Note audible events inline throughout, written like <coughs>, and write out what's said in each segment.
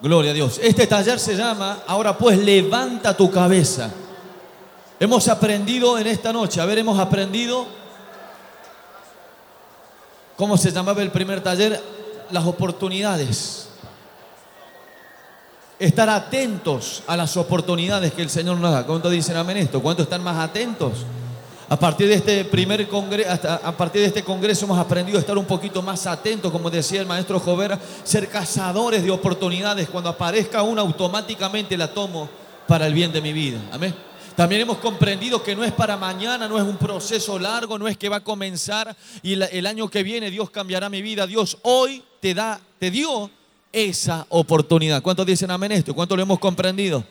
Gloria a Dios. Este taller se llama, ahora pues levanta tu cabeza. Hemos aprendido en esta noche, a ver, hemos aprendido, ¿cómo se llamaba el primer taller? Las oportunidades. Estar atentos a las oportunidades que el Señor nos da. ¿Cuántos dicen amén esto? ¿Cuántos están más atentos? A partir de este primer congreso, a partir de este congreso hemos aprendido a estar un poquito más atentos, como decía el maestro Jovera, ser cazadores de oportunidades. Cuando aparezca una, automáticamente la tomo para el bien de mi vida. Amén. También hemos comprendido que no es para mañana, no es un proceso largo, no es que va a comenzar y el año que viene Dios cambiará mi vida. Dios hoy te da, te dio esa oportunidad. ¿Cuántos dicen amén esto? ¿Cuántos lo hemos comprendido?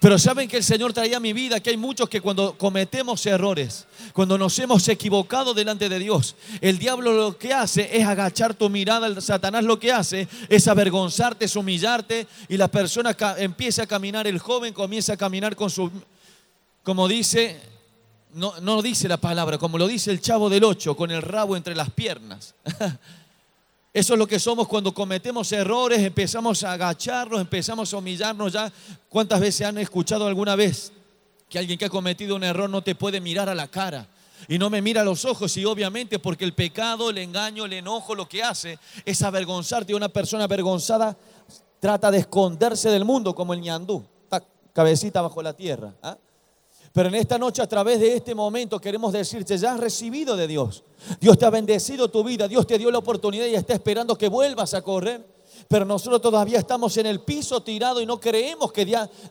Pero saben que el Señor traía a mi vida, que hay muchos que cuando cometemos errores, cuando nos hemos equivocado delante de Dios, el diablo lo que hace es agachar tu mirada, el Satanás lo que hace es avergonzarte, es humillarte y la persona empieza a caminar, el joven comienza a caminar con su, como dice, no, no dice la palabra, como lo dice el chavo del ocho, con el rabo entre las piernas. <laughs> Eso es lo que somos cuando cometemos errores, empezamos a agacharnos, empezamos a humillarnos ya. ¿Cuántas veces han escuchado alguna vez que alguien que ha cometido un error no te puede mirar a la cara? Y no me mira a los ojos y obviamente porque el pecado, el engaño, el enojo lo que hace es avergonzarte. Una persona avergonzada trata de esconderse del mundo como el ñandú, cabecita bajo la tierra. ¿ah? Pero en esta noche, a través de este momento, queremos decirte, ya has recibido de Dios. Dios te ha bendecido tu vida, Dios te dio la oportunidad y está esperando que vuelvas a correr. Pero nosotros todavía estamos en el piso tirado y no creemos que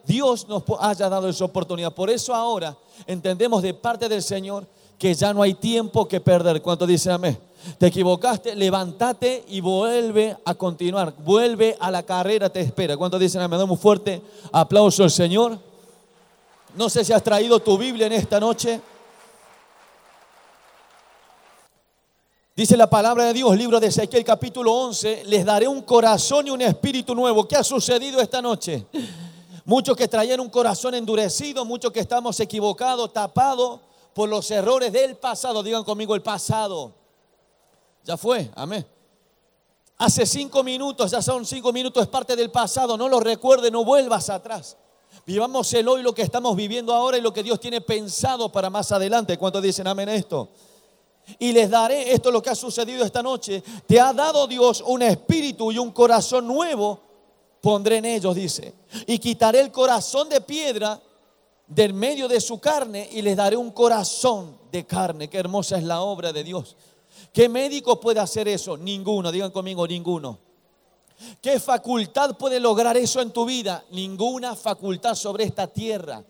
Dios nos haya dado esa oportunidad. Por eso ahora entendemos de parte del Señor que ya no hay tiempo que perder. ¿Cuánto dice amén? Te equivocaste, levántate y vuelve a continuar. Vuelve a la carrera, te espera. ¿Cuánto dicen amén? Un fuerte aplauso al Señor. No sé si has traído tu Biblia en esta noche. Dice la palabra de Dios, libro de Ezequiel capítulo 11, les daré un corazón y un espíritu nuevo. ¿Qué ha sucedido esta noche? Muchos que traían un corazón endurecido, muchos que estamos equivocados, tapados por los errores del pasado. Digan conmigo el pasado. Ya fue, amén. Hace cinco minutos, ya son cinco minutos, es parte del pasado. No lo recuerde, no vuelvas atrás. Vivamos el hoy, lo que estamos viviendo ahora y lo que Dios tiene pensado para más adelante. ¿Cuántos dicen amén esto? Y les daré, esto es lo que ha sucedido esta noche, te ha dado Dios un espíritu y un corazón nuevo, pondré en ellos, dice. Y quitaré el corazón de piedra del medio de su carne y les daré un corazón de carne. Qué hermosa es la obra de Dios. ¿Qué médico puede hacer eso? Ninguno, digan conmigo, ninguno. ¿Qué facultad puede lograr eso en tu vida? Ninguna facultad sobre esta tierra.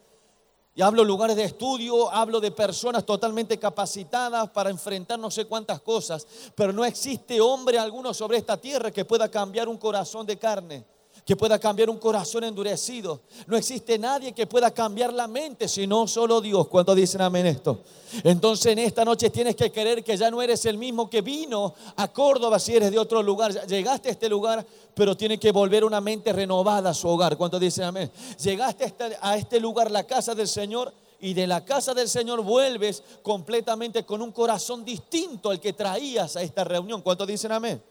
Y hablo lugares de estudio, hablo de personas totalmente capacitadas para enfrentar no sé cuántas cosas, pero no existe hombre alguno sobre esta tierra que pueda cambiar un corazón de carne que pueda cambiar un corazón endurecido. No existe nadie que pueda cambiar la mente, sino solo Dios. ¿Cuánto dicen amén esto? Entonces en esta noche tienes que creer que ya no eres el mismo que vino a Córdoba si eres de otro lugar. Llegaste a este lugar, pero tiene que volver una mente renovada a su hogar. ¿Cuánto dicen amén? Llegaste a este, a este lugar, la casa del Señor, y de la casa del Señor vuelves completamente con un corazón distinto al que traías a esta reunión. ¿Cuánto dicen amén?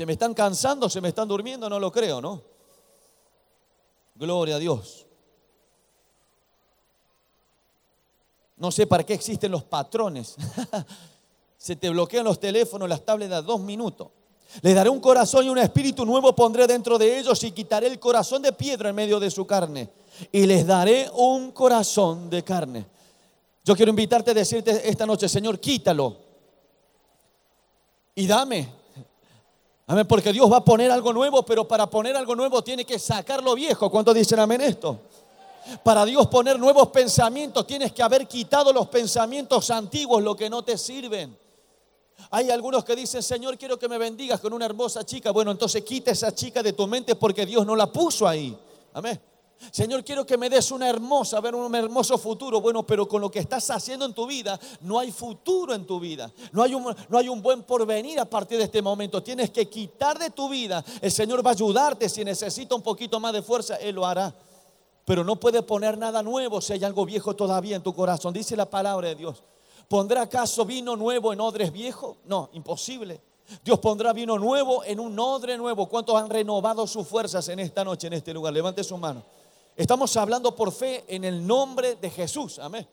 Se me están cansando, se me están durmiendo, no lo creo, ¿no? Gloria a Dios. No sé para qué existen los patrones. <laughs> se te bloquean los teléfonos, las tablets de dos minutos. Les daré un corazón y un espíritu nuevo pondré dentro de ellos y quitaré el corazón de piedra en medio de su carne. Y les daré un corazón de carne. Yo quiero invitarte a decirte esta noche, Señor, quítalo. Y dame Amén, porque Dios va a poner algo nuevo, pero para poner algo nuevo tiene que sacar lo viejo. ¿Cuántos dicen amén esto? Para Dios poner nuevos pensamientos, tienes que haber quitado los pensamientos antiguos, lo que no te sirven. Hay algunos que dicen, Señor, quiero que me bendigas con una hermosa chica. Bueno, entonces quita esa chica de tu mente porque Dios no la puso ahí. Amén. Señor, quiero que me des una hermosa, ver un hermoso futuro. Bueno, pero con lo que estás haciendo en tu vida, no hay futuro en tu vida. No hay, un, no hay un buen porvenir a partir de este momento. Tienes que quitar de tu vida. El Señor va a ayudarte. Si necesita un poquito más de fuerza, Él lo hará. Pero no puede poner nada nuevo si hay algo viejo todavía en tu corazón. Dice la palabra de Dios. ¿Pondrá acaso vino nuevo en odres viejos? No, imposible. Dios pondrá vino nuevo en un odre nuevo. ¿Cuántos han renovado sus fuerzas en esta noche, en este lugar? Levante su mano. Estamos hablando por fe en el nombre de Jesús. Amén.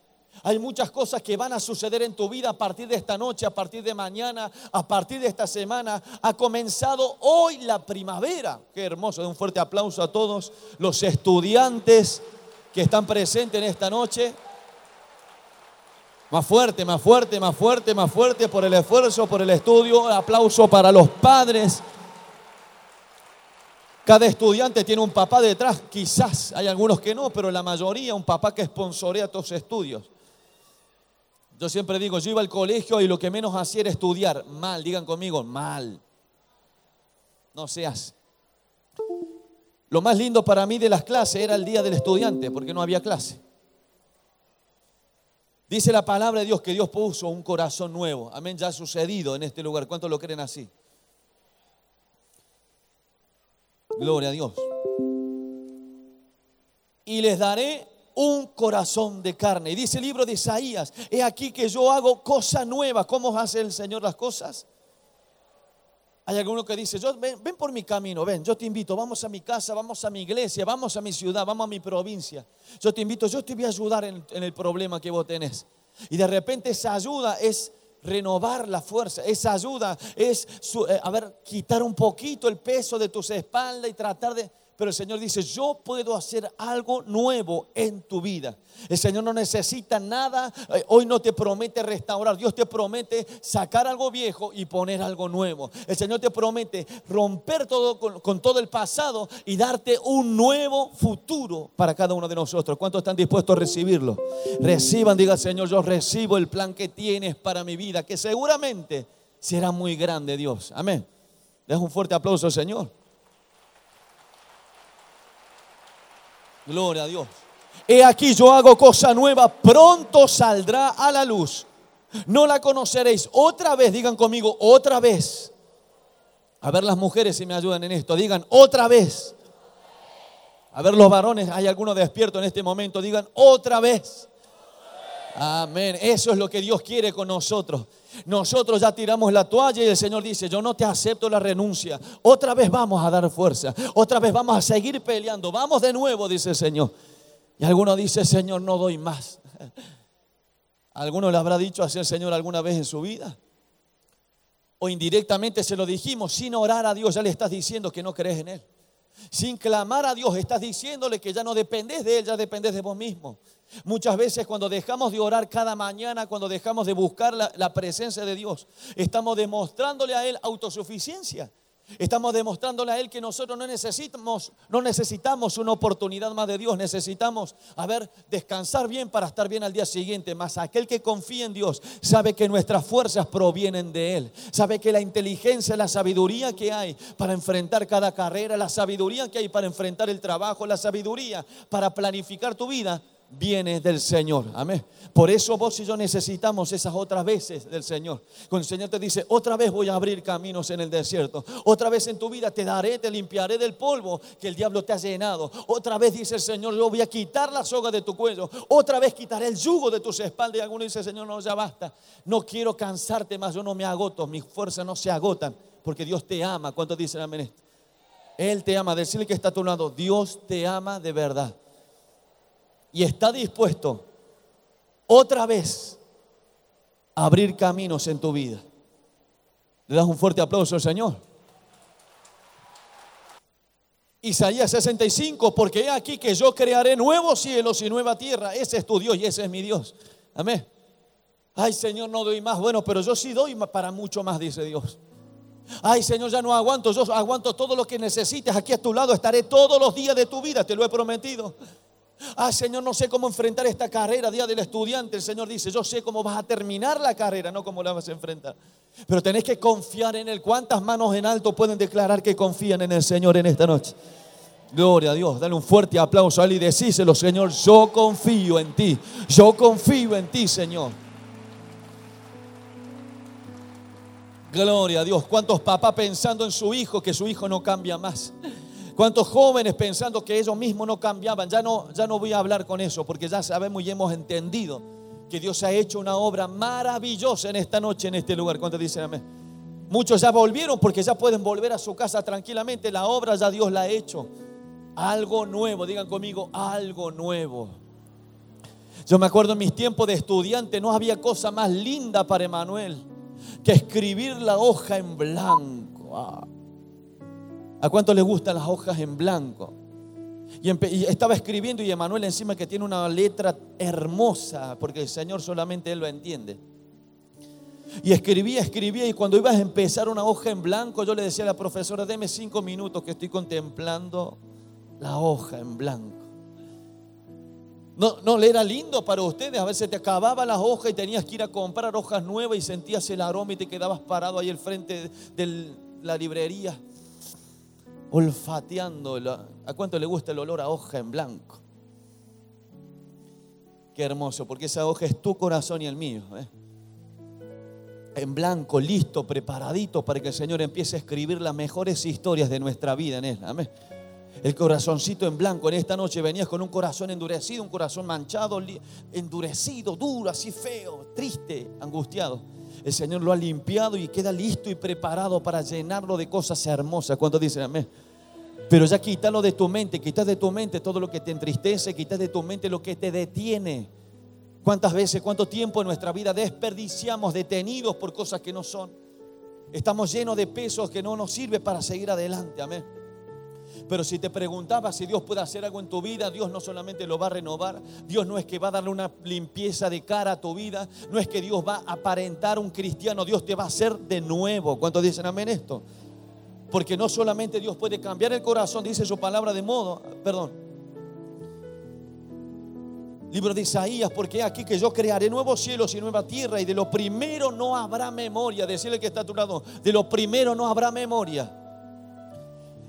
Hay muchas cosas que van a suceder en tu vida a partir de esta noche, a partir de mañana, a partir de esta semana. Ha comenzado hoy la primavera. Qué hermoso. Un fuerte aplauso a todos los estudiantes que están presentes en esta noche. Más fuerte, más fuerte, más fuerte, más fuerte por el esfuerzo, por el estudio. Aplauso para los padres. Cada estudiante tiene un papá detrás, quizás hay algunos que no, pero la mayoría un papá que sponsorea tus estudios. Yo siempre digo, yo iba al colegio y lo que menos hacía era estudiar. Mal, digan conmigo, mal. No seas. Lo más lindo para mí de las clases era el día del estudiante, porque no había clase. Dice la palabra de Dios que Dios puso un corazón nuevo. Amén, ya ha sucedido en este lugar. ¿Cuántos lo creen así? Gloria a Dios. Y les daré un corazón de carne. Y dice el libro de Isaías, he aquí que yo hago cosa nueva. ¿Cómo hace el Señor las cosas? Hay alguno que dice, yo, ven, por mi camino, ven, yo te invito, vamos a mi casa, vamos a mi iglesia, vamos a mi ciudad, vamos a mi provincia. Yo te invito, yo te voy a ayudar en, el problema que vos tenés. Y de repente esa ayuda es renovar la fuerza. Esa ayuda es, eh, a ver, quitar un poquito el peso de tus espaldas y tratar de pero el Señor dice, yo puedo hacer algo nuevo en tu vida. El Señor no necesita nada, eh, hoy no te promete restaurar, Dios te promete sacar algo viejo y poner algo nuevo. El Señor te promete romper todo con, todo el pasado y darte un nuevo futuro para cada uno de nosotros. ¿Cuántos están dispuestos a recibirlo? Reciban, diga Señor, yo recibo el plan que tienes para mi vida, que seguramente será muy grande Dios. Amén. Deja un fuerte aplauso, Señor. Gloria a Dios. He aquí yo hago cosa nueva, pronto saldrá a la luz. No la conoceréis. Otra vez, digan conmigo, otra vez. A ver las mujeres si me ayudan en esto. Digan, otra vez. A ver los varones, hay alguno despierto en este momento. Digan, otra vez. Amén. Eso es lo que Dios quiere con nosotros. Nosotros ya tiramos la toalla y el Señor dice, yo no te acepto la renuncia. Otra vez vamos a dar fuerza. Otra vez vamos a seguir peleando. Vamos de nuevo, dice el Señor. Y alguno dice, Señor, no doy más. <laughs> ¿Alguno le habrá dicho así el Señor alguna vez en su vida? O indirectamente se lo dijimos, sin orar a Dios ya le estás diciendo que no crees en Él. Sin clamar a Dios estás diciéndole que ya no dependes de Él, ya dependes de vos mismo. Muchas veces cuando dejamos de orar cada mañana, cuando dejamos de buscar la, presencia de Dios, estamos demostrándole a Él autosuficiencia. Estamos demostrándole a Él que nosotros no necesitamos, no necesitamos una oportunidad más de Dios, necesitamos, a ver, descansar bien para estar bien al día siguiente. Mas aquel que confía en Dios sabe que nuestras fuerzas provienen de Él, sabe que la inteligencia, la sabiduría que hay para enfrentar cada carrera, la sabiduría que hay para enfrentar el trabajo, la sabiduría para planificar tu vida, viene del Señor. Amén. Por eso vos y yo necesitamos esas otras veces del Señor. Cuando el Señor te dice, otra vez voy a abrir caminos en el desierto. Otra vez en tu vida te daré, te limpiaré del polvo que el diablo te ha llenado. Otra vez dice el Señor, yo voy a quitar la soga de tu cuello. Otra vez quitaré el yugo de tus espaldas. Y alguno dice, Señor, no, ya basta. No quiero cansarte más, yo no me agoto. Mis fuerzas no se agotan porque Dios te ama. ¿Cuántos dicen amén? Él te ama. Decirle que está a tu lado, Dios te ama de verdad y está dispuesto otra vez a abrir caminos en tu vida. Le das un fuerte aplauso al Señor. Isaías 65, porque he aquí que yo crearé nuevos cielos y nueva tierra. Ese es tu Dios y ese es mi Dios. Amén. Ay, Señor, no doy más. Bueno, pero yo sí doy para mucho más, dice Dios. Ay, Señor, ya no aguanto. Yo aguanto todo lo que necesites. Aquí a tu lado estaré todos los días de tu vida. Te lo he prometido. Ah, Señor, no sé cómo enfrentar esta carrera, día del estudiante. El Señor dice, yo sé cómo vas a terminar la carrera, no cómo la vas a enfrentar. Pero tenés que confiar en Él. ¿Cuántas manos en alto pueden declarar que confían en el Señor en esta noche? Gloria a Dios. Dale un fuerte aplauso a Él y decíselo, Señor, yo confío en ti. Yo confío en ti, Señor. Gloria a Dios. ¿Cuántos papás pensando en su hijo que su hijo no cambia más? ¿Cuántos jóvenes pensando que ellos mismos no cambiaban? Ya no, ya no voy a hablar con eso porque ya sabemos y hemos entendido que Dios ha hecho una obra maravillosa en esta noche, en este lugar. ¿Cuántos dicen amén? Muchos ya volvieron porque ya pueden volver a su casa tranquilamente. La obra ya Dios la ha hecho. Algo nuevo, digan conmigo, algo nuevo. Yo me acuerdo en mis tiempos de estudiante, no había cosa más linda para Emanuel que escribir la hoja en blanco. Ah. ¿A cuánto le gustan las hojas en blanco? Y, estaba escribiendo y Emanuel encima que tiene una letra hermosa, porque el Señor solamente Él lo entiende. Y escribía, escribía, y cuando ibas a empezar una hoja en blanco, yo le decía a la profesora, deme cinco minutos que estoy contemplando la hoja en blanco. No, no le era lindo para ustedes. A veces te acababa la hoja y tenías que ir a comprar hojas nuevas y sentías el aroma y te quedabas parado ahí al frente de la librería, olfateando. ¿A cuánto le gusta el olor a hoja en blanco? Qué hermoso, porque esa hoja es tu corazón y el mío. ¿eh? En blanco, listo, preparadito para que el Señor empiece a escribir las mejores historias de nuestra vida en él. Amén el corazoncito en blanco. En esta noche venías con un corazón endurecido, un corazón manchado, endurecido, duro, así feo, triste, angustiado. El Señor lo ha limpiado y queda listo y preparado para llenarlo de cosas hermosas. ¿Cuántos dicen amén? Pero ya quítalo de tu mente, quitas de tu mente todo lo que te entristece, quitas de tu mente lo que te detiene. ¿Cuántas veces, cuánto tiempo en nuestra vida desperdiciamos detenidos por cosas que no son? Estamos llenos de pesos que no nos sirve para seguir adelante. Amén. Pero si te preguntaba si Dios puede hacer algo en tu vida, Dios no solamente lo va a renovar, Dios no es que va a darle una limpieza de cara a tu vida, no es que Dios va a aparentar un cristiano, Dios te va a hacer de nuevo. ¿Cuántos dicen amén esto? Porque no solamente Dios puede cambiar el corazón, dice su palabra de modo, perdón. Libro de Isaías, porque aquí que yo crearé nuevos cielos y nueva tierra y de lo primero no habrá memoria. Decirle que está a tu lado, de lo primero no habrá memoria.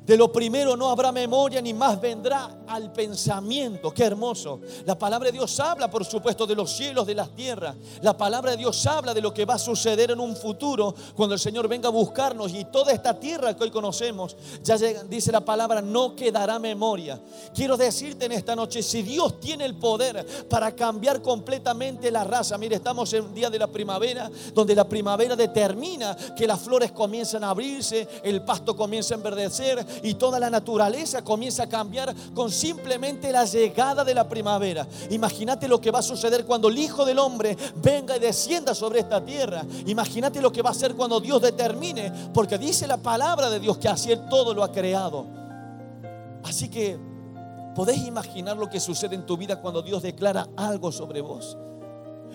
De lo primero no habrá memoria ni más vendrá al pensamiento. Qué hermoso. La palabra de Dios habla, por supuesto, de los cielos, de las tierras. La palabra de Dios habla de lo que va a suceder en un futuro cuando el Señor venga a buscarnos y toda esta tierra que hoy conocemos, ya dice la palabra, no quedará memoria. Quiero decirte en esta noche, si Dios tiene el poder para cambiar completamente la raza, mire, estamos en un día de la primavera, donde la primavera determina que las flores comienzan a abrirse, el pasto comienza a enverdecer y toda la naturaleza comienza a cambiar con simplemente la llegada de la primavera. Imagínate lo que va a suceder cuando el Hijo del Hombre venga y descienda sobre esta tierra. Imagínate lo que va a ser cuando Dios determine, porque dice la palabra de Dios que así todo lo ha creado. Así que podés imaginar lo que sucede en tu vida cuando Dios declara algo sobre vos.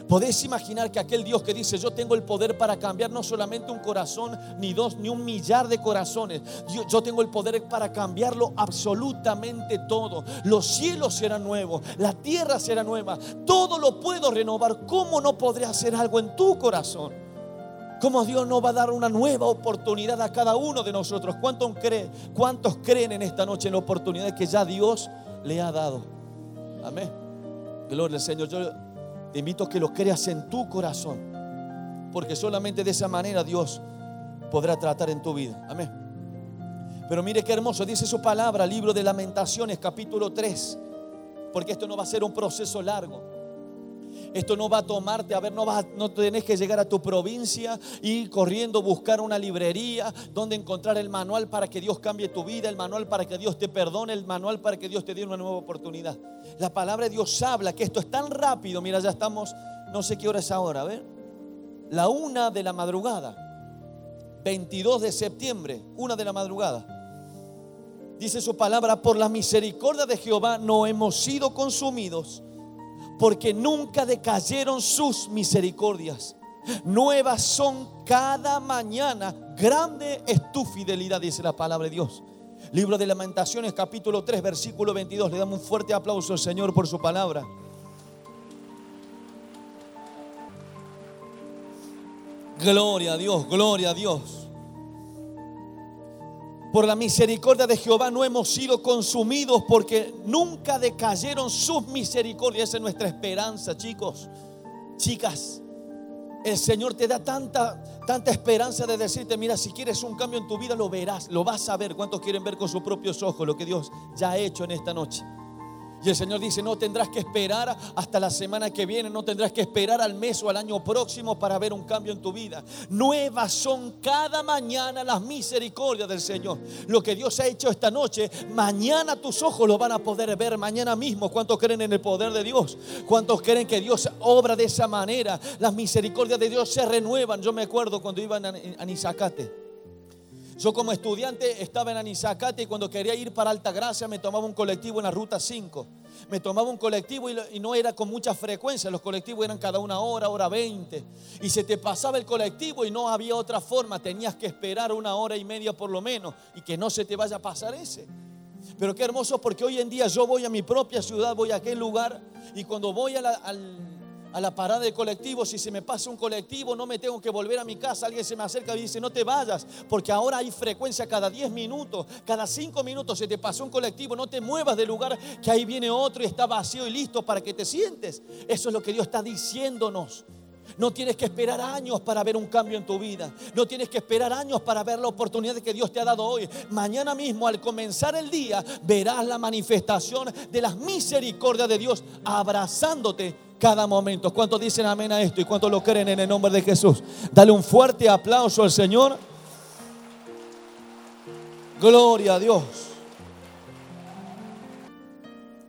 Podés imaginar que aquel Dios que dice, yo tengo el poder para cambiar no solamente un corazón, ni dos, ni un millar de corazones. Yo, tengo el poder para cambiarlo absolutamente todo. Los cielos serán nuevos, la tierra será nueva. Todo lo puedo renovar. ¿Cómo no podré hacer algo en tu corazón? ¿Cómo Dios no va a dar una nueva oportunidad a cada uno de nosotros? ¿Cuántos, creen, ¿Cuántos creen en esta noche en la oportunidad que ya Dios le ha dado? Amén. Gloria al Señor. Te invito a que lo creas en tu corazón. Porque solamente de esa manera Dios podrá tratar en tu vida. Amén. Pero mire qué hermoso, dice su palabra, libro de lamentaciones, capítulo 3. Porque esto no va a ser un proceso largo. Esto no va a tomarte, a ver, no, vas, no tenés que llegar a tu provincia y corriendo buscar una librería donde encontrar el manual para que Dios cambie tu vida, el manual para que Dios te perdone, el manual para que Dios te dé una nueva oportunidad. La palabra de Dios habla que esto es tan rápido. Mira, ya estamos, no sé qué hora es ahora, a ver. La una de la madrugada, 22 de septiembre, una de la madrugada. Dice su palabra, por la misericordia de Jehová no hemos sido consumidos porque nunca decayeron sus misericordias. Nuevas son cada mañana. Grande es tu fidelidad, dice la palabra de Dios. Libro de Lamentaciones, capítulo 3, versículo 22. Le damos un fuerte aplauso al Señor por su palabra. Gloria a Dios, gloria a Dios. Por la misericordia de Jehová no hemos sido consumidos porque nunca decayeron sus misericordias. Esa es nuestra esperanza, chicos, chicas. El Señor te da tanta, tanta esperanza de decirte, mira, si quieres un cambio en tu vida, lo verás, lo vas a ver. ¿Cuántos quieren ver con sus propios ojos lo que Dios ya ha hecho en esta noche? Y el Señor dice, no tendrás que esperar hasta la semana que viene, no tendrás que esperar al mes o al año próximo para ver un cambio en tu vida. Nuevas son cada mañana las misericordias del Señor. Lo que Dios ha hecho esta noche, mañana tus ojos lo van a poder ver, mañana mismo. ¿Cuántos creen en el poder de Dios? ¿Cuántos creen que Dios obra de esa manera? Las misericordias de Dios se renuevan. Yo me acuerdo cuando iba a Anisacate. Yo como estudiante estaba en Anizacate y cuando quería ir para Altagracia me tomaba un colectivo en la ruta 5. Me tomaba un colectivo y, no era con mucha frecuencia, los colectivos eran cada una hora, hora 20. Y se te pasaba el colectivo y no había otra forma, tenías que esperar una hora y media por lo menos y que no se te vaya a pasar ese. Pero qué hermoso porque hoy en día yo voy a mi propia ciudad, voy a aquel lugar y cuando voy al a la parada de colectivo, si se me pasa un colectivo, no me tengo que volver a mi casa. Alguien se me acerca y dice, no te vayas, porque ahora hay frecuencia cada 10 minutos, cada 5 minutos se te pasó un colectivo, no te muevas del lugar, que ahí viene otro y está vacío y listo para que te sientes. Eso es lo que Dios está diciéndonos. No tienes que esperar años para ver un cambio en tu vida. No tienes que esperar años para ver la oportunidad que Dios te ha dado hoy. Mañana mismo, al comenzar el día, verás la manifestación de las misericordias de Dios abrazándote cada momento. ¿Cuántos dicen amén a esto y cuántos lo creen en el nombre de Jesús? Dale un fuerte aplauso al Señor. Gloria a Dios.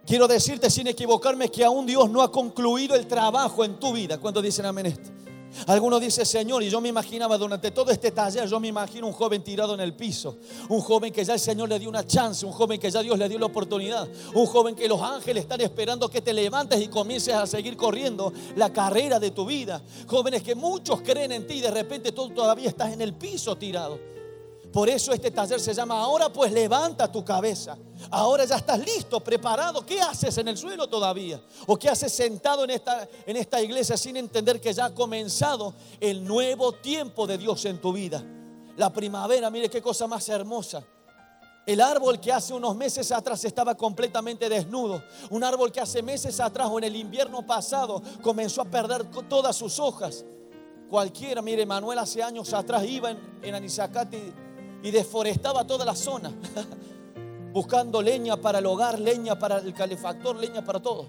Quiero decirte sin equivocarme que aún Dios no ha concluido el trabajo en tu vida. ¿Cuántos dicen amén esto? Algunos dicen, Señor, y yo me imaginaba durante todo este taller, yo me imagino un joven tirado en el piso, un joven que ya el Señor le dio una chance, un joven que ya Dios le dio la oportunidad, un joven que los ángeles están esperando que te levantes y comiences a seguir corriendo la carrera de tu vida. Jóvenes que muchos creen en ti y de repente tú todavía estás en el piso tirado. Por eso este taller se llama Ahora pues levanta tu cabeza. Ahora ya estás listo, preparado. ¿Qué haces en el suelo todavía? ¿O qué haces sentado en esta, en esta iglesia sin entender que ya ha comenzado el nuevo tiempo de Dios en tu vida? La primavera, mire qué cosa más hermosa. El árbol que hace unos meses atrás estaba completamente desnudo. Un árbol que hace meses atrás o en el invierno pasado comenzó a perder todas sus hojas. Cualquiera, mire, Manuel hace años atrás iba en, en Anizacate y deforestaba toda la zona, <laughs> buscando leña para el hogar, leña para el calefactor, leña para todo.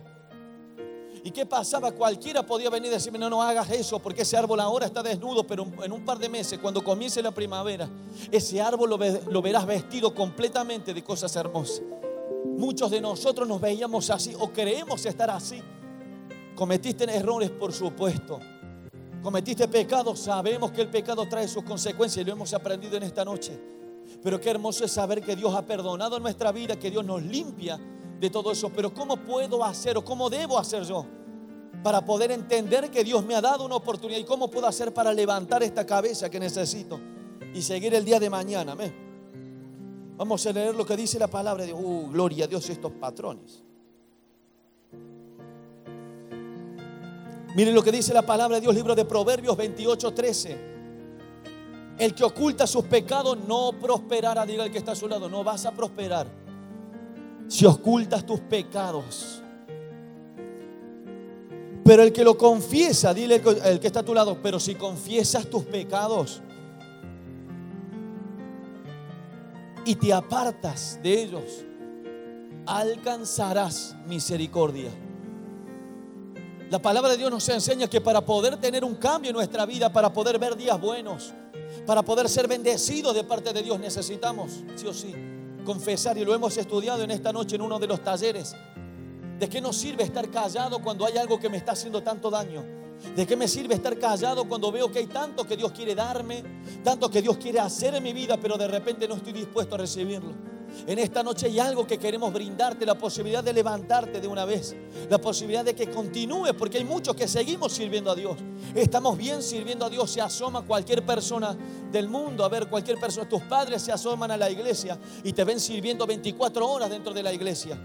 ¿Y qué pasaba? Cualquiera podía venir y decirme, no, no hagas eso, porque ese árbol ahora está desnudo, pero en un par de meses, cuando comience la primavera, ese árbol lo, lo verás vestido completamente de cosas hermosas. Muchos de nosotros nos veíamos así o creemos estar así. Cometiste errores, por supuesto. Cometiste pecado, sabemos que el pecado trae sus consecuencias y lo hemos aprendido en esta noche. Pero qué hermoso es saber que Dios ha perdonado nuestra vida, que Dios nos limpia de todo eso. Pero ¿cómo puedo hacer o cómo debo hacer yo para poder entender que Dios me ha dado una oportunidad y cómo puedo hacer para levantar esta cabeza que necesito y seguir el día de mañana? Amén. Vamos a leer lo que dice la palabra de Dios. Uh, gloria a Dios estos patrones. Miren lo que dice la palabra de Dios, libro de Proverbios 28, 13. El que oculta sus pecados no prosperará, diga el que está a su lado, no vas a prosperar si ocultas tus pecados. Pero el que lo confiesa, dile el que está a tu lado, pero si confiesas tus pecados y te apartas de ellos, alcanzarás misericordia. La palabra de Dios nos enseña que para poder tener un cambio en nuestra vida, para poder ver días buenos, para poder ser bendecidos de parte de Dios, necesitamos, sí o sí, confesar. Y lo hemos estudiado en esta noche en uno de los talleres. ¿De qué nos sirve estar callado cuando hay algo que me está haciendo tanto daño? ¿De qué me sirve estar callado cuando veo que hay tanto que Dios quiere darme, tanto que Dios quiere hacer en mi vida, pero de repente no estoy dispuesto a recibirlo? En esta noche hay algo que queremos brindarte, la posibilidad de levantarte de una vez, la posibilidad de que continúes, porque hay muchos que seguimos sirviendo a Dios. Estamos bien sirviendo a Dios. Se asoma cualquier persona del mundo, a ver, cualquier persona, tus padres se asoman a la iglesia y te ven sirviendo 24 horas dentro de la iglesia.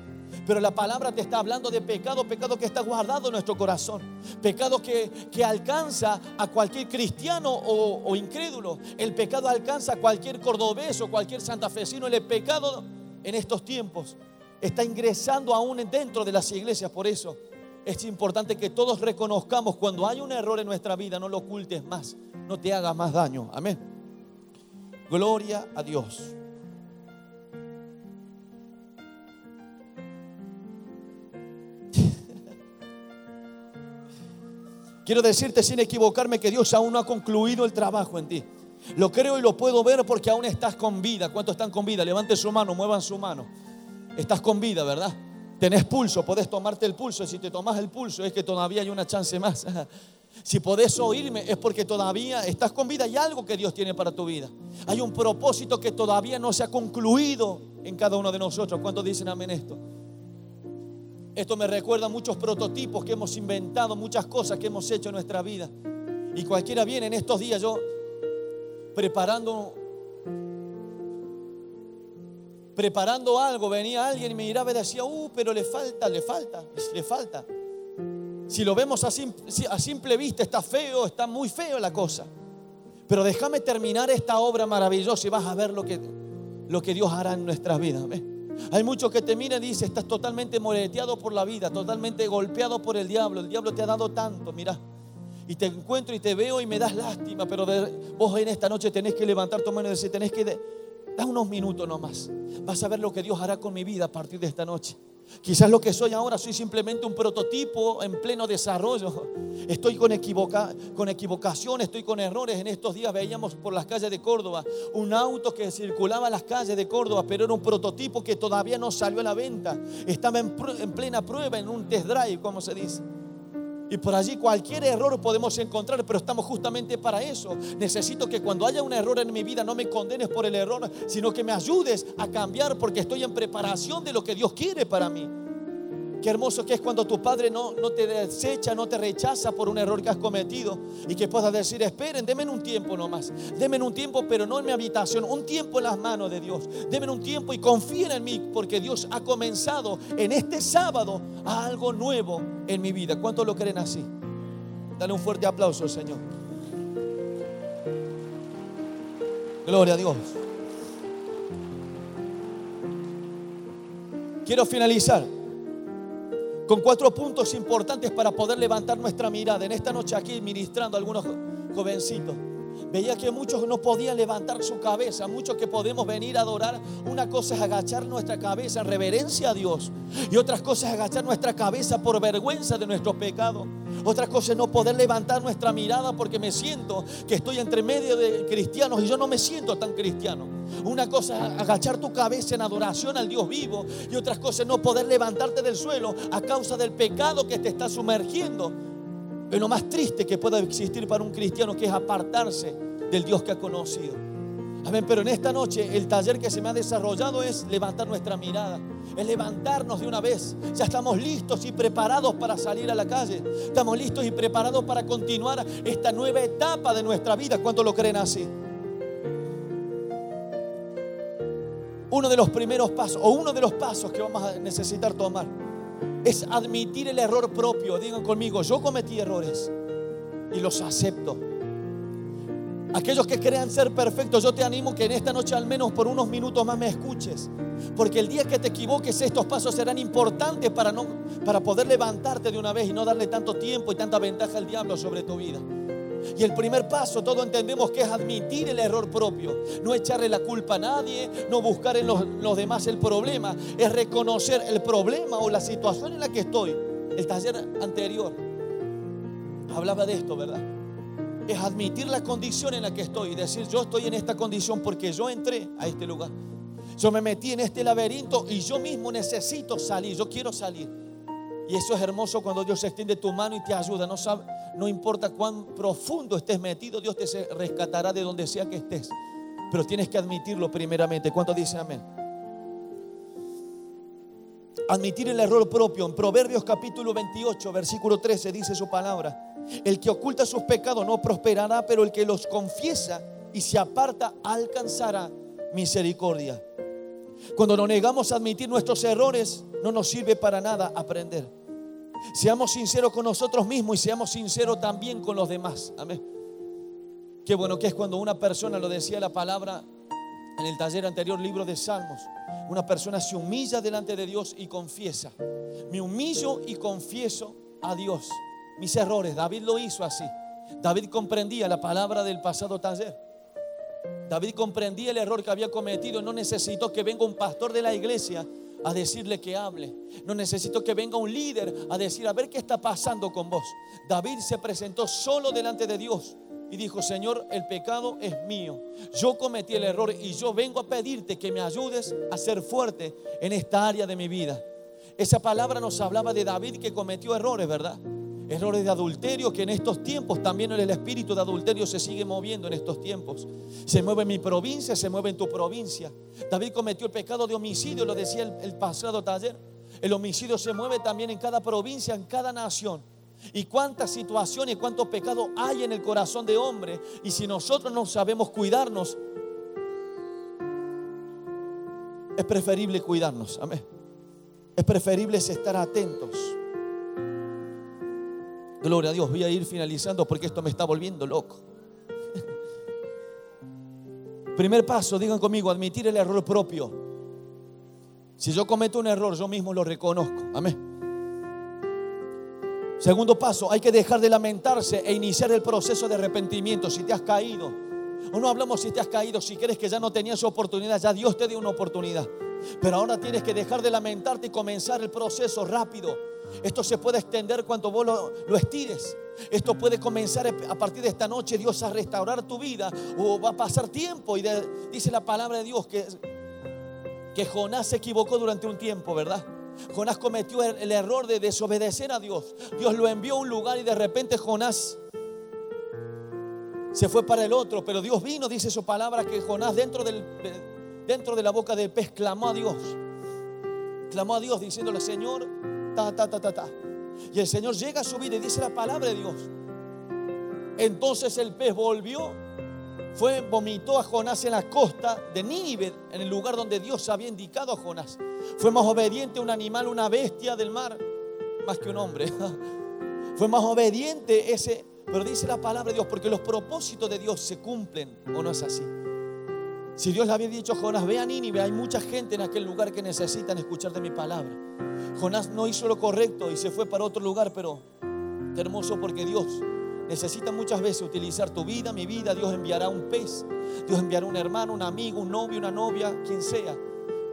Pero la palabra te está hablando de pecado, pecado que está guardado en nuestro corazón. Pecado que, alcanza a cualquier cristiano o, o, incrédulo. El pecado alcanza a cualquier cordobés o cualquier santafesino. El pecado en estos tiempos está ingresando aún dentro de las iglesias. Por eso es importante que todos reconozcamos cuando hay un error en nuestra vida, no lo ocultes más. No te hagas más daño. Amén. Gloria a Dios. Quiero decirte sin equivocarme que Dios aún no ha concluido el trabajo en ti. Lo creo y lo puedo ver porque aún estás con vida. ¿Cuántos están con vida? Levante su mano, muevan su mano. Estás con vida, ¿verdad? Tenés pulso, podés tomarte el pulso. Si te tomas el pulso es que todavía hay una chance más. <laughs> Si podés oírme es porque todavía estás con vida y algo que Dios tiene para tu vida. Hay un propósito que todavía no se ha concluido en cada uno de nosotros. ¿Cuántos dicen amén esto? Esto me recuerda a muchos prototipos que hemos inventado, muchas cosas que hemos hecho en nuestra vida. Y cualquiera viene en estos días, yo preparando preparando algo, venía alguien y me miraba y decía, uh, pero le falta, le falta, le falta. Si lo vemos a simple, vista, está feo, está muy feo la cosa. Pero déjame terminar esta obra maravillosa y vas a ver lo que, lo que Dios hará en nuestras vidas. Hay muchos que te miran y dicen, estás totalmente moleteado por la vida, totalmente golpeado por el diablo. El diablo te ha dado tanto, mira. Y te encuentro y te veo y me das lástima, pero vos en esta noche tenés que levantar tu mano y decir, tenés que... dar unos minutos nomás. Vas a ver lo que Dios hará con mi vida a partir de esta noche. Quizás lo que soy ahora soy simplemente un prototipo en pleno desarrollo. Estoy con, equivoca, con equivocación, estoy con errores. En estos días veíamos por las calles de Córdoba un auto que circulaba las calles de Córdoba, pero era un prototipo que todavía no salió a la venta. Estaba en, en plena prueba, en un test drive, como se dice. Y por allí cualquier error podemos encontrar, pero estamos justamente para eso. Necesito que cuando haya un error en mi vida no me condenes por el error, sino que me ayudes a cambiar porque estoy en preparación de lo que Dios quiere para mí. Qué hermoso que es cuando tu padre no, no te desecha, no te rechaza por un error que has cometido y que puedas decir, esperen, denme un tiempo nomás, denme un tiempo, pero no en mi habitación, un tiempo en las manos de Dios, denme un tiempo y confíen en mí porque Dios ha comenzado en este sábado algo nuevo en mi vida. ¿Cuántos lo creen así? Dale un fuerte aplauso, Señor. Gloria a Dios. Quiero finalizar con cuatro puntos importantes para poder levantar nuestra mirada. En esta noche aquí ministrando a algunos jovencitos. Veía que muchos no podían levantar su cabeza, muchos que podemos venir a adorar. Una cosa es agachar nuestra cabeza en reverencia a Dios y otras cosas es agachar nuestra cabeza por vergüenza de nuestro pecado. Otra cosa es no poder levantar nuestra mirada porque me siento que estoy entre medio de cristianos y yo no me siento tan cristiano. Una cosa es agachar tu cabeza en adoración al Dios vivo y otra cosa es no poder levantarte del suelo a causa del pecado que te está sumergiendo. Es lo más triste que pueda existir para un cristiano que es apartarse del Dios que ha conocido. Amén, pero en esta noche el taller que se me ha desarrollado es levantar nuestra mirada, es levantarnos de una vez. Ya estamos listos y preparados para salir a la calle. Estamos listos y preparados para continuar esta nueva etapa de nuestra vida. ¿Cuánto lo creen así? Uno de los primeros pasos, o uno de los pasos que vamos a necesitar tomar, es admitir el error propio. Digan conmigo, yo cometí errores y los acepto. Aquellos que crean ser perfectos, yo te animo que en esta noche al menos por unos minutos más me escuches. Porque el día que te equivoques, estos pasos serán importantes para, no, para poder levantarte de una vez y no darle tanto tiempo y tanta ventaja al diablo sobre tu vida. Y el primer paso, todos entendemos que es admitir el error propio, no echarle la culpa a nadie, no buscar en los, demás el problema, es reconocer el problema o la situación en la que estoy. El taller anterior hablaba de esto, ¿verdad? Es admitir la condición en la que estoy y decir, yo estoy en esta condición porque yo entré a este lugar. Yo me metí en este laberinto y yo mismo necesito salir, yo quiero salir. Y eso es hermoso cuando Dios extiende tu mano y te ayuda. No, importa cuán profundo estés metido, Dios te rescatará de donde sea que estés. Pero tienes que admitirlo primeramente. ¿Cuánto dice amén? Admitir el error propio. En Proverbios capítulo 28, versículo 13 dice su palabra. El que oculta sus pecados no prosperará, pero el que los confiesa y se aparta alcanzará misericordia. Cuando nos negamos a admitir nuestros errores, no nos sirve para nada aprender. Seamos sinceros con nosotros mismos y seamos sinceros también con los demás. Amén. Qué bueno que es cuando una persona, lo decía la palabra en el taller anterior, libro de Salmos, una persona se humilla delante de Dios y confiesa. Me humillo y confieso a Dios mis errores. David lo hizo así. David comprendía la palabra del pasado taller. David comprendía el error que había cometido. No necesitó que venga un pastor de la iglesia a decirle que hable. No necesito que venga un líder a decir, a ver qué está pasando con vos. David se presentó solo delante de Dios y dijo, Señor, el pecado es mío. Yo cometí el error y yo vengo a pedirte que me ayudes a ser fuerte en esta área de mi vida. Esa palabra nos hablaba de David que cometió errores, ¿verdad? Errores de adulterio que en estos tiempos también el espíritu de adulterio se sigue moviendo en estos tiempos. Se mueve en mi provincia, se mueve en tu provincia. David cometió el pecado de homicidio, lo decía el, pasado taller. El homicidio se mueve también en cada provincia, en cada nación. Y cuántas situaciones, cuántos pecados hay en el corazón de hombre. Y si nosotros no sabemos cuidarnos, es preferible cuidarnos. Amén. Es preferible estar atentos. Gloria a Dios. Voy a ir finalizando porque esto me está volviendo loco. <laughs> Primer paso, digan conmigo, admitir el error propio. Si yo cometo un error, yo mismo lo reconozco. Amén. Segundo paso, hay que dejar de lamentarse e iniciar el proceso de arrepentimiento. Si te has caído, o no hablamos si te has caído, si crees que ya no tenías oportunidad, ya Dios te dio una oportunidad. Pero ahora tienes que dejar de lamentarte y comenzar el proceso rápido. Esto se puede extender cuando vos lo, estires. Esto puede comenzar a partir de esta noche Dios a restaurar tu vida o va a pasar tiempo. Y dice la palabra de Dios que, que Jonás se equivocó durante un tiempo, ¿verdad? Jonás cometió el, error de desobedecer a Dios. Dios lo envió a un lugar y de repente Jonás se fue para el otro. Pero Dios vino, dice su palabra, que Jonás dentro, dentro de la boca del pez clamó a Dios. Clamó a Dios diciéndole, Señor, Y el Señor llega a su vida y dice la palabra de Dios. Entonces el pez volvió fue, vomitó a Jonás en la costa de Nínive, en el lugar donde Dios había indicado a Jonás. Fue más obediente un animal, una bestia del mar, más que un hombre. <laughs> Fue más obediente ese, pero dice la palabra de Dios, porque los propósitos de Dios se cumplen, ¿o no es así? Si Dios le había dicho a Jonás, ve a Nínive, hay mucha gente en aquel lugar que necesitan escuchar de mi palabra. Jonás no hizo lo correcto y se fue para otro lugar, pero qué hermoso porque Dios necesita muchas veces utilizar tu vida, mi vida. Dios enviará un pez, Dios enviará un hermano, un amigo, un novio, una novia, quien sea,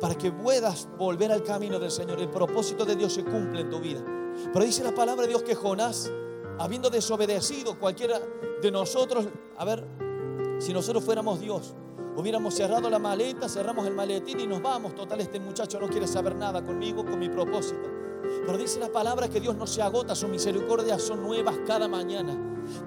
para que puedas volver al camino del Señor. El propósito de Dios se cumple en tu vida. Pero dice la palabra de Dios que Jonás, habiendo desobedecido cualquiera de nosotros, a ver, si nosotros fuéramos Dios, hubiéramos cerrado la maleta, cerramos el maletín y nos vamos. Total, este muchacho no quiere saber nada conmigo, con mi propósito. Pero dice la palabra que Dios no se agota, sus misericordias son nuevas cada mañana.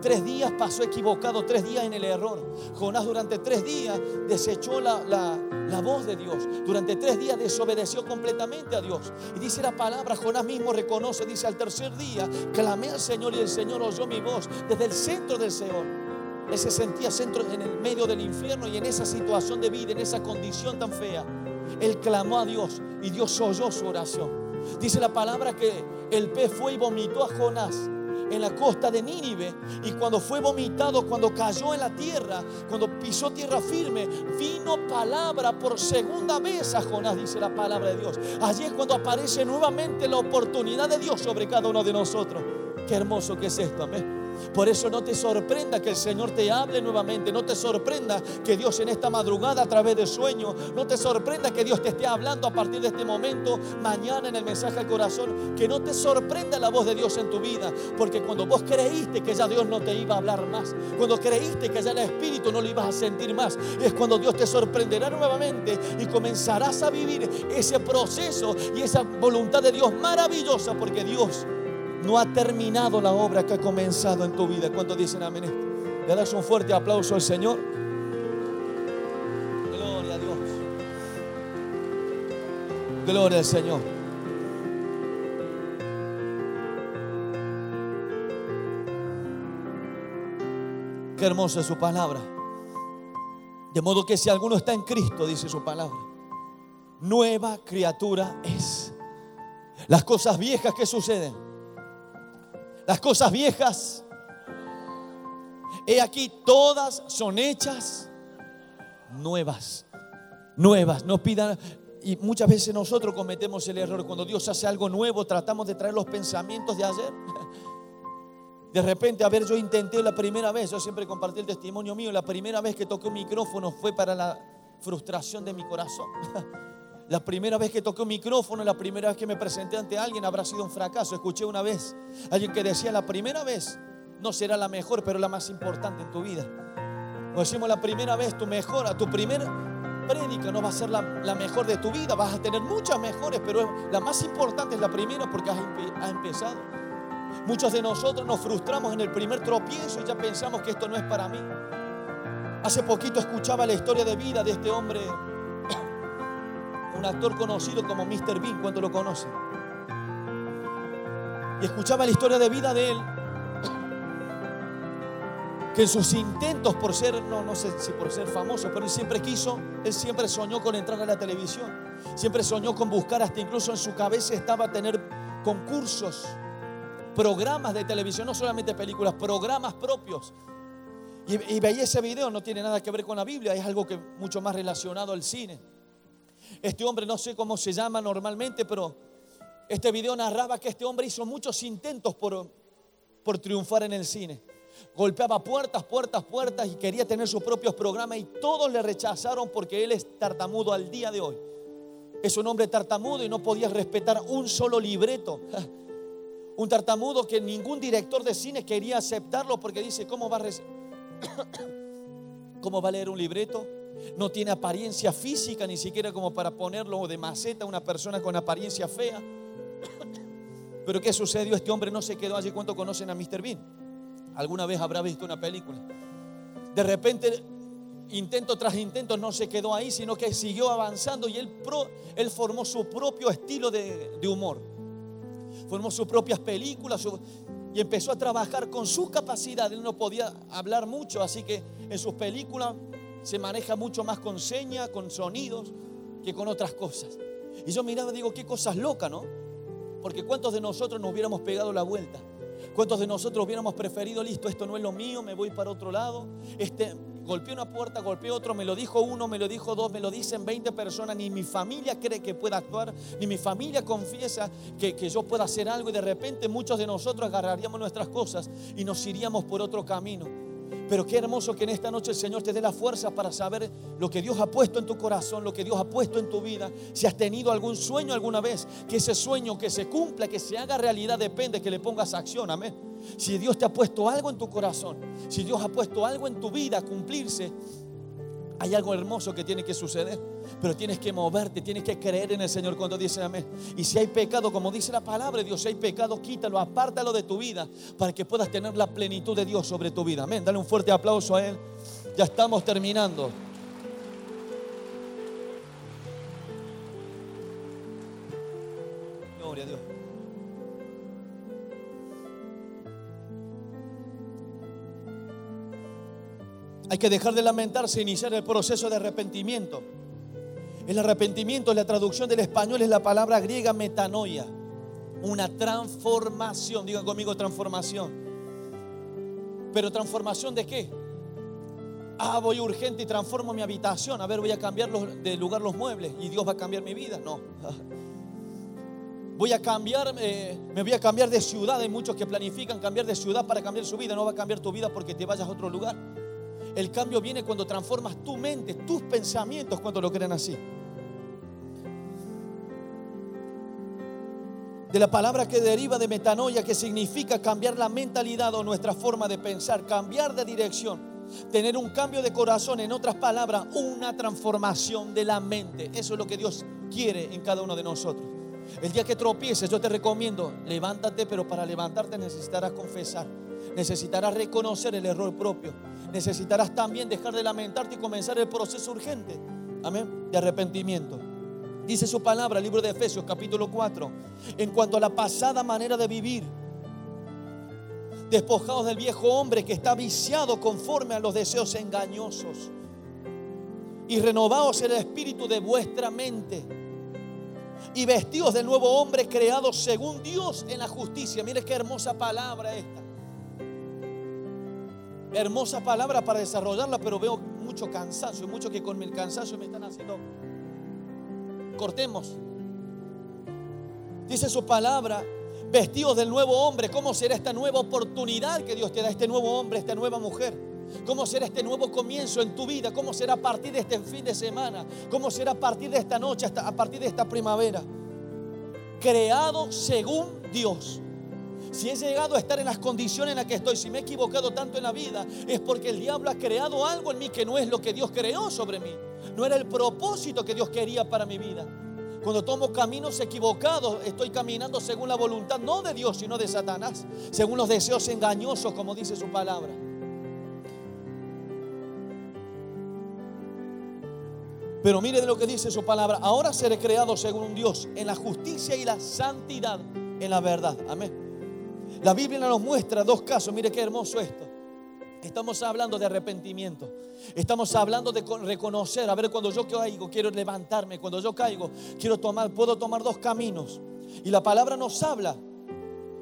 Tres días pasó equivocado, tres días en el error. Jonás durante tres días desechó la, la, voz de Dios. Durante tres días desobedeció completamente a Dios. Y dice la palabra, Jonás mismo reconoce, dice al tercer día, clamé al Señor y el Señor oyó mi voz desde el centro del Seol. Él se sentía centro, en el medio del infierno y en esa situación de vida, en esa condición tan fea. Él clamó a Dios y Dios oyó su oración. Dice la palabra que el pez fue y vomitó a Jonás en la costa de Nínive. Y cuando fue vomitado, cuando cayó en la tierra, cuando pisó tierra firme, vino palabra por segunda vez a Jonás, dice la palabra de Dios. Allí es cuando aparece nuevamente la oportunidad de Dios sobre cada uno de nosotros. Qué hermoso que es esto, amén. Por eso no te sorprenda que el Señor te hable nuevamente. No te sorprenda que Dios en esta madrugada a través de sueño. No te sorprenda que Dios te esté hablando a partir de este momento, mañana en el mensaje al corazón. Que no te sorprenda la voz de Dios en tu vida. Porque cuando vos creíste que ya Dios no te iba a hablar más. Cuando creíste que ya el Espíritu no lo ibas a sentir más. Es cuando Dios te sorprenderá nuevamente y comenzarás a vivir ese proceso y esa voluntad de Dios maravillosa. Porque Dios no ha terminado la obra que ha comenzado en tu vida. ¿Cuántos dicen amén? Le das un fuerte aplauso al Señor. Gloria a Dios. Gloria al Señor. Qué hermosa es su palabra. De modo que si alguno está en Cristo, dice su palabra, nueva criatura es. Las cosas viejas que suceden las cosas viejas, he aquí, todas son hechas nuevas. Nuevas. No pidan. Y muchas veces nosotros cometemos el error. Cuando Dios hace algo nuevo, tratamos de traer los pensamientos de ayer. De repente, a ver, yo intenté la primera vez, yo siempre compartí el testimonio mío, la primera vez que toqué un micrófono fue para la frustración de mi corazón. La primera vez que toqué un micrófono, la primera vez que me presenté ante alguien habrá sido un fracaso. Escuché una vez alguien que decía, la primera vez no será la mejor, pero la más importante en tu vida. O decimos la primera vez, tu mejor, a tu primera prédica no va a ser la, mejor de tu vida. Vas a tener muchas mejores, pero la más importante es la primera porque has, has empezado. Muchos de nosotros nos frustramos en el primer tropiezo y ya pensamos que esto no es para mí. Hace poquito escuchaba la historia de vida de este hombre, un actor conocido como Mr. Bean, ¿cuánto lo conocen? Y escuchaba la historia de vida de él que en sus intentos por ser, no, no sé si por ser famoso, pero él siempre quiso, él siempre soñó con entrar a la televisión, siempre soñó con buscar, hasta incluso en su cabeza estaba tener concursos, programas de televisión, no solamente películas, programas propios. Y, y veía ese video, no tiene nada que ver con la Biblia, es algo que mucho más relacionado al cine. Este hombre no sé cómo se llama normalmente, pero este video narraba que este hombre hizo muchos intentos por, por triunfar en el cine golpeaba puertas, puertas, puertas y quería tener sus propios programas y todos le rechazaron porque él es tartamudo al día de hoy. Es un hombre tartamudo y no podía respetar un solo libreto. <laughs> Un tartamudo que ningún director de cine quería aceptarlo porque dice, ¿cómo va a, <coughs> ¿Cómo va a leer un libreto? No tiene apariencia física, ni siquiera como para ponerlo de maceta una persona con apariencia fea. <coughs> Pero ¿qué sucedió? Este hombre no se quedó allí. ¿Cuánto conocen a Mr. Bean? Alguna vez habrá visto una película. De repente, intento tras intento, no se quedó ahí, sino que siguió avanzando y él, pro, él formó su propio estilo de, humor. Formó sus propias películas y empezó a trabajar con su capacidad. Él no podía hablar mucho, así que en sus películas se maneja mucho más con señas, con sonidos, que con otras cosas. Y yo miraba y digo, qué cosas locas, ¿no? Porque cuántos de nosotros nos hubiéramos pegado la vuelta ¿Cuántos de nosotros hubiéramos preferido, listo, esto no es lo mío, me voy para otro lado? Este, golpeé una puerta, golpeé otro, me lo dijo uno, me lo dijo dos, me lo dicen 20 personas, ni mi familia cree que pueda actuar, ni mi familia confiesa que, que yo pueda hacer algo y de repente muchos de nosotros agarraríamos nuestras cosas y nos iríamos por otro camino. Pero qué hermoso que en esta noche el Señor te dé la fuerza para saber lo que Dios ha puesto en tu corazón, lo que Dios ha puesto en tu vida. Si has tenido algún sueño alguna vez, que ese sueño que se cumpla, que se haga realidad, depende que le pongas acción. Amén. Si Dios te ha puesto algo en tu corazón, si Dios ha puesto algo en tu vida a cumplirse, hay algo hermoso que tiene que suceder, pero tienes que moverte, tienes que creer en el Señor cuando dice amén. Y si hay pecado, como dice la palabra de Dios, si hay pecado, quítalo, apártalo de tu vida para que puedas tener la plenitud de Dios sobre tu vida. Amén. Dale un fuerte aplauso a Él. Ya estamos terminando. Gloria a Dios. Hay que dejar de lamentarse e iniciar el proceso de arrepentimiento. El arrepentimiento, la traducción del español es la palabra griega metanoia. Una transformación. Digan conmigo transformación. Pero transformación de qué? Ah, voy urgente y transformo mi habitación. A ver, voy a cambiar de lugar los muebles y Dios va a cambiar mi vida. No. <laughs> Voy a cambiar, eh, me voy a cambiar de ciudad. Hay muchos que planifican cambiar de ciudad para cambiar su vida. No va a cambiar tu vida porque te vayas a otro lugar. El cambio viene cuando transformas tu mente, tus pensamientos, cuando lo creen así. De la palabra que deriva de metanoia, que significa cambiar la mentalidad o nuestra forma de pensar, cambiar de dirección, tener un cambio de corazón, en otras palabras, una transformación de la mente. Eso es lo que Dios quiere en cada uno de nosotros. El día que tropieces, yo te recomiendo, levántate, pero para levantarte necesitarás confesar, necesitarás reconocer el error propio, necesitarás también dejar de lamentarte y comenzar el proceso urgente, amén, de arrepentimiento. Dice su palabra, el libro de Efesios capítulo 4, en cuanto a la pasada manera de vivir, despojados del viejo hombre que está viciado conforme a los deseos engañosos y renovados el espíritu de vuestra mente y vestidos del nuevo hombre creado según Dios en la justicia. Mire qué hermosa palabra esta. Hermosa palabra para desarrollarla, pero veo mucho cansancio, mucho que con el cansancio me están haciendo. Cortemos. Dice su palabra, vestidos del nuevo hombre. ¿Cómo será esta nueva oportunidad que Dios te da, este nuevo hombre, esta nueva mujer? ¿Cómo será este nuevo comienzo en tu vida? ¿Cómo será a partir de este fin de semana? ¿Cómo será a partir de esta noche, hasta a partir de esta primavera? Creado según Dios. Si he llegado a estar en las condiciones en las que estoy, si me he equivocado tanto en la vida, es porque el diablo ha creado algo en mí que no es lo que Dios creó sobre mí. No era el propósito que Dios quería para mi vida. Cuando tomo caminos equivocados, estoy caminando según la voluntad no de Dios, sino de Satanás, según los deseos engañosos, como dice su palabra. Pero mire de lo que dice su palabra. Ahora seré creado según Dios, en la justicia y la santidad, en la verdad. Amén. La Biblia nos muestra dos casos. Mire qué hermoso esto. Estamos hablando de arrepentimiento. Estamos hablando de reconocer. A ver, cuando yo caigo, quiero levantarme. Cuando yo caigo, quiero tomar, puedo tomar dos caminos. Y la palabra nos habla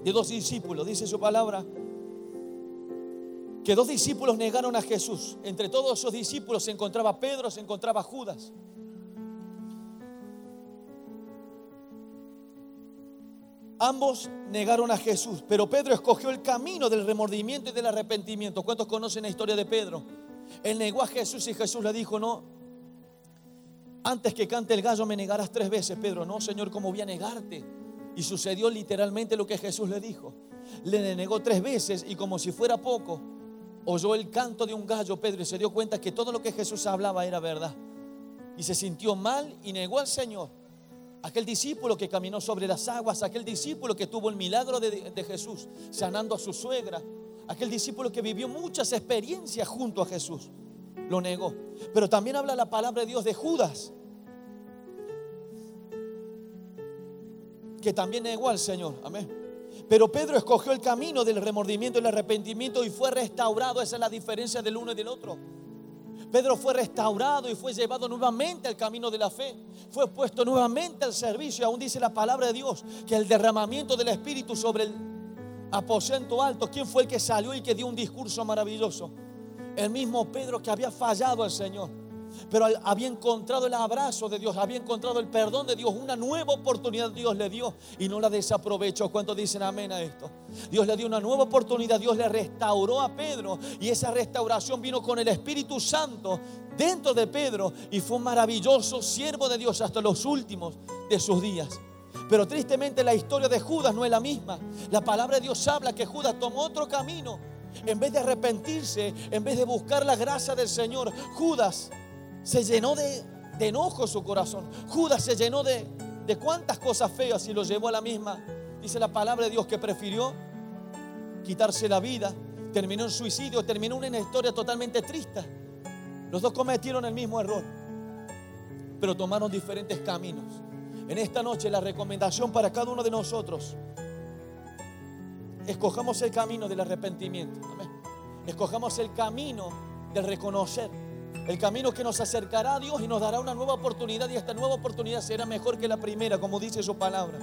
de dos discípulos. Dice su palabra que dos discípulos negaron a Jesús. Entre todos esos discípulos se encontraba Pedro, se encontraba Judas. Ambos negaron a Jesús, pero Pedro escogió el camino del remordimiento y del arrepentimiento. ¿Cuántos conocen la historia de Pedro? Él negó a Jesús y Jesús le dijo, no, antes que cante el gallo me negarás tres veces, Pedro. No, Señor, ¿cómo voy a negarte? Y sucedió literalmente lo que Jesús le dijo. Le negó tres veces y como si fuera poco, oyó el canto de un gallo Pedro y se dio cuenta que todo lo que Jesús hablaba era verdad. Y se sintió mal y negó al Señor. Aquel discípulo que caminó sobre las aguas, aquel discípulo que tuvo el milagro de, Jesús, sanando a su suegra, aquel discípulo que vivió muchas experiencias junto a Jesús, lo negó. Pero también habla la palabra de Dios de Judas, que también negó al Señor. Amén. Pero Pedro escogió el camino del remordimiento y el arrepentimiento y fue restaurado. Esa es la diferencia del uno y del otro. Pedro fue restaurado y fue llevado nuevamente al camino de la fe. Fue puesto nuevamente al servicio. Aún dice la palabra de Dios que el derramamiento del Espíritu sobre el aposento alto, ¿quién fue el que salió y que dio un discurso maravilloso? El mismo Pedro que había fallado al Señor pero había encontrado el abrazo de Dios, había encontrado el perdón de Dios, una nueva oportunidad Dios le dio y no la desaprovechó. ¿Cuántos dicen amén a esto? Dios le dio una nueva oportunidad, Dios le restauró a Pedro y esa restauración vino con el Espíritu Santo dentro de Pedro y fue un maravilloso siervo de Dios hasta los últimos de sus días. Pero tristemente la historia de Judas no es la misma. La palabra de Dios habla que Judas tomó otro camino. En vez de arrepentirse, en vez de buscar la gracia del Señor, Judas se llenó de, enojo su corazón. Judas se llenó de, de cuántas cosas feas y lo llevó a la misma. Dice la palabra de Dios que prefirió quitarse la vida, terminó en suicidio, terminó una historia totalmente triste. Los dos cometieron el mismo error, pero tomaron diferentes caminos. En esta noche la recomendación para cada uno de nosotros, escojamos el camino del arrepentimiento. Escojamos el camino del reconocer el camino que nos acercará a Dios y nos dará una nueva oportunidad y esta nueva oportunidad será mejor que la primera, como dice su palabra.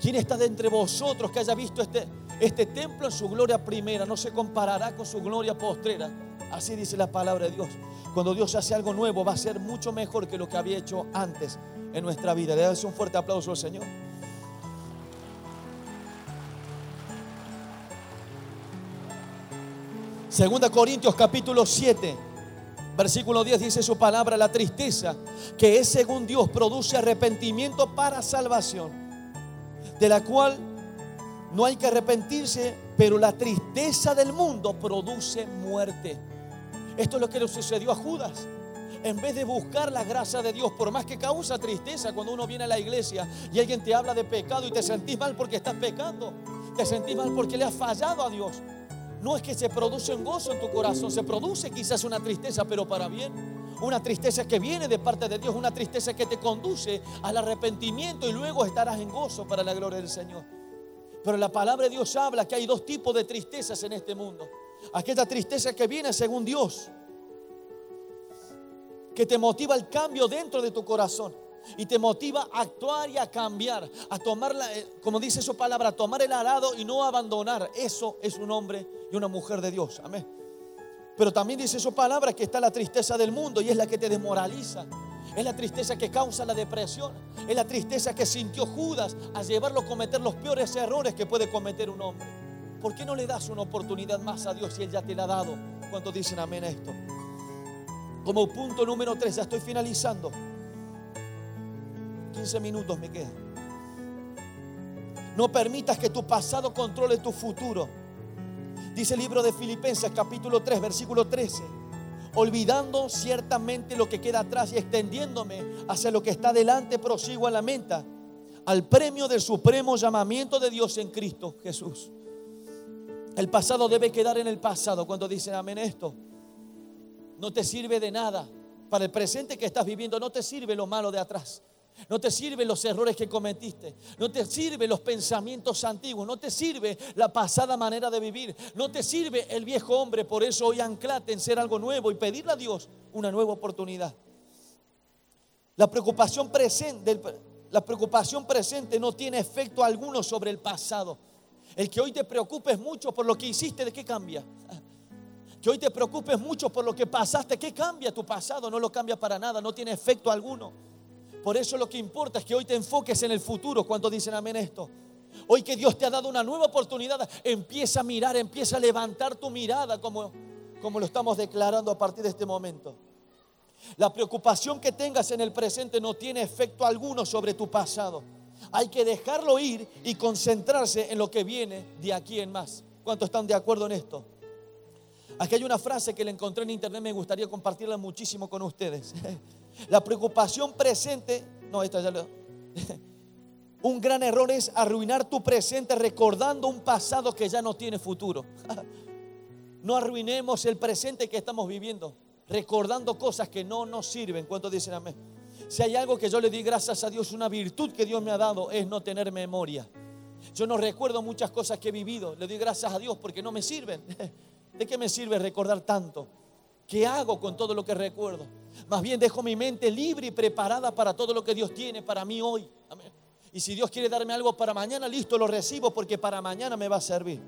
¿Quién está de entre vosotros que haya visto este, este templo en su gloria primera? No se comparará con su gloria postrera. Así dice la palabra de Dios. Cuando Dios hace algo nuevo va a ser mucho mejor que lo que había hecho antes en nuestra vida. Le un fuerte aplauso al Señor. Segunda Corintios capítulo 7. Versículo 10 dice su palabra, la tristeza que es según Dios produce arrepentimiento para salvación, de la cual no hay que arrepentirse, pero la tristeza del mundo produce muerte. Esto es lo que le sucedió a Judas. En vez de buscar la gracia de Dios, por más que causa tristeza cuando uno viene a la iglesia y alguien te habla de pecado y te sentís mal porque estás pecando, te sentís mal porque le has fallado a Dios no es que se produce un gozo en tu corazón, se produce quizás una tristeza, pero para bien. Una tristeza que viene de parte de Dios, una tristeza que te conduce al arrepentimiento y luego estarás en gozo para la gloria del Señor. Pero la palabra de Dios habla que hay dos tipos de tristezas en este mundo. Aquella tristeza que viene según Dios, que te motiva el cambio dentro de tu corazón y te motiva a actuar y a cambiar, a tomar, eh, como dice su palabra, a tomar el arado y no abandonar. Eso es un hombre y una mujer de Dios. Amén. Pero también dice su palabra que está la tristeza del mundo y es la que te desmoraliza. Es la tristeza que causa la depresión. Es la tristeza que sintió Judas a llevarlo a cometer los peores errores que puede cometer un hombre. ¿Por qué no le das una oportunidad más a Dios si Él ya te la ha dado? ¿Cuántos dicen amén a esto? Como punto número tres, ya estoy finalizando. 15 minutos me quedan. No permitas que tu pasado controle tu futuro. Dice el libro de Filipenses capítulo 3, versículo 13. Olvidando ciertamente lo que queda atrás y extendiéndome hacia lo que está delante, prosigo a la meta, al premio del supremo llamamiento de Dios en Cristo Jesús. El pasado debe quedar en el pasado. Cuando dicen amén esto, no te sirve de nada. Para el presente que estás viviendo, no te sirve lo malo de atrás. No te sirven los errores que cometiste. No te sirven los pensamientos antiguos. No te sirve la pasada manera de vivir. No te sirve el viejo hombre. Por eso hoy anclate en ser algo nuevo y pedirle a Dios una nueva oportunidad. La preocupación presente, la preocupación presente no tiene efecto alguno sobre el pasado. El que hoy te preocupes mucho por lo que hiciste, ¿de qué cambia? Que hoy te preocupes mucho por lo que pasaste, ¿qué cambia tu pasado? No lo cambia para nada, no tiene efecto alguno. Por eso lo que importa es que hoy te enfoques en el futuro. cuando dicen amén esto? Hoy que Dios te ha dado una nueva oportunidad, empieza a mirar, empieza a levantar tu mirada como, como lo estamos declarando a partir de este momento. La preocupación que tengas en el presente no tiene efecto alguno sobre tu pasado. Hay que dejarlo ir y concentrarse en lo que viene de aquí en más. ¿Cuántos están de acuerdo en esto? Aquí hay una frase que le encontré en internet, me gustaría compartirla muchísimo con ustedes. <laughs> La preocupación presente, no, esta ya lo... <laughs> Un gran error es arruinar tu presente recordando un pasado que ya no tiene futuro. <laughs> No arruinemos el presente que estamos viviendo, recordando cosas que no nos sirven. ¿Cuántos dicen amén? Si hay algo que yo le di gracias a Dios, una virtud que Dios me ha dado, es no tener memoria. Yo no recuerdo muchas cosas que he vivido, le doy gracias a Dios porque no me sirven. <laughs> ¿De qué me sirve recordar tanto? ¿Qué hago con todo lo que recuerdo? Más bien dejo mi mente libre y preparada para todo lo que Dios tiene para mí hoy. Y si Dios quiere darme algo para mañana, listo, lo recibo porque para mañana me va a servir.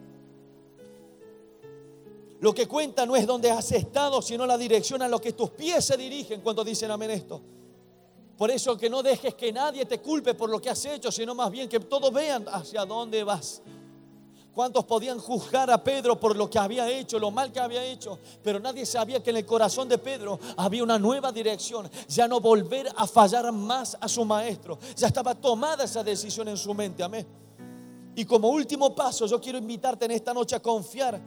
Lo que cuenta no es donde has estado, sino la dirección a lo que tus pies se dirigen cuando dicen amén esto. Por eso que no dejes que nadie te culpe por lo que has hecho, sino más bien que todos vean hacia dónde vas. ¿Cuántos podían juzgar a Pedro por lo que había hecho, lo mal que había hecho? Pero nadie sabía que en el corazón de Pedro había una nueva dirección, ya no volver a fallar más a su maestro. Ya estaba tomada esa decisión en su mente, amén. Y como último paso, yo quiero invitarte en esta noche a confiar